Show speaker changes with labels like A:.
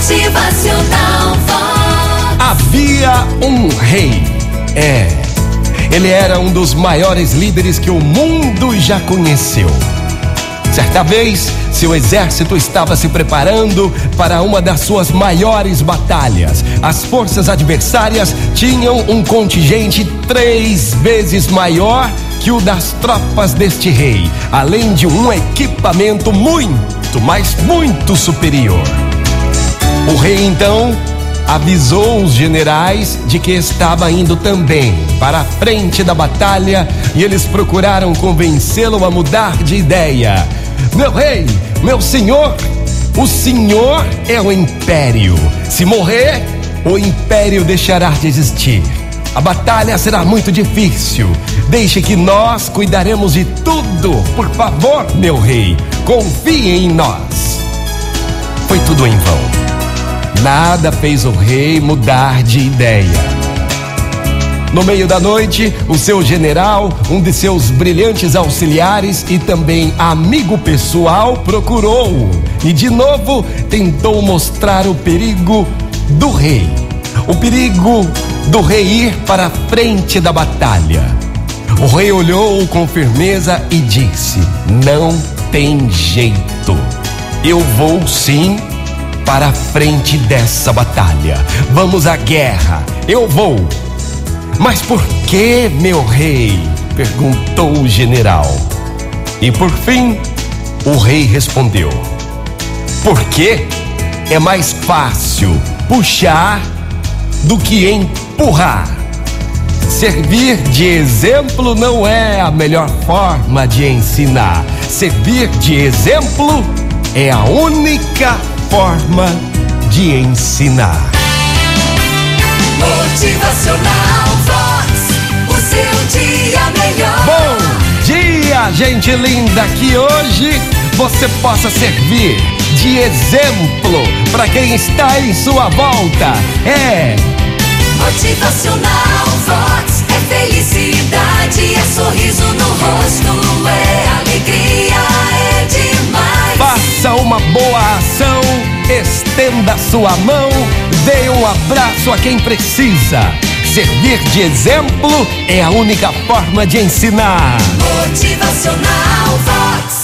A: Motivacional Vox.
B: Havia um rei. É. Ele era um dos maiores líderes que o mundo já conheceu. Certa vez, seu exército estava se preparando para uma das suas maiores batalhas. As forças adversárias tinham um contingente três vezes maior que o das tropas deste rei, além de um equipamento muito, mas muito superior. O rei então avisou os generais de que estava indo também para a frente da batalha e eles procuraram convencê-lo a mudar de ideia. Meu rei, meu senhor, o senhor é o império. Se morrer, o império deixará de existir. A batalha será muito difícil. Deixe que nós cuidaremos de tudo. Por favor, meu rei, confie em nós. Foi tudo em vão. Nada fez o rei mudar de ideia. No meio da noite, o seu general, um de seus brilhantes auxiliares e também amigo pessoal, procurou-o e de novo tentou mostrar o perigo do rei. O perigo do rei ir para a frente da batalha. O rei olhou com firmeza e disse: Não tem jeito. Eu vou sim para a frente dessa batalha. Vamos à guerra. Eu vou. Mas por que, meu rei? perguntou o general. E por fim, o rei respondeu: Porque é mais fácil puxar do que empurrar. Servir de exemplo não é a melhor forma de ensinar. Servir de exemplo é a única forma de ensinar.
A: Motivacional Vox. O seu dia melhor.
B: Bom dia, gente linda, que hoje você possa servir de exemplo para quem está em sua volta. É,
A: Motivacional Vox. É felicidade,
B: estenda sua mão, dê um abraço a quem precisa. Servir de exemplo é a única forma de ensinar.
A: Motivacional Vox.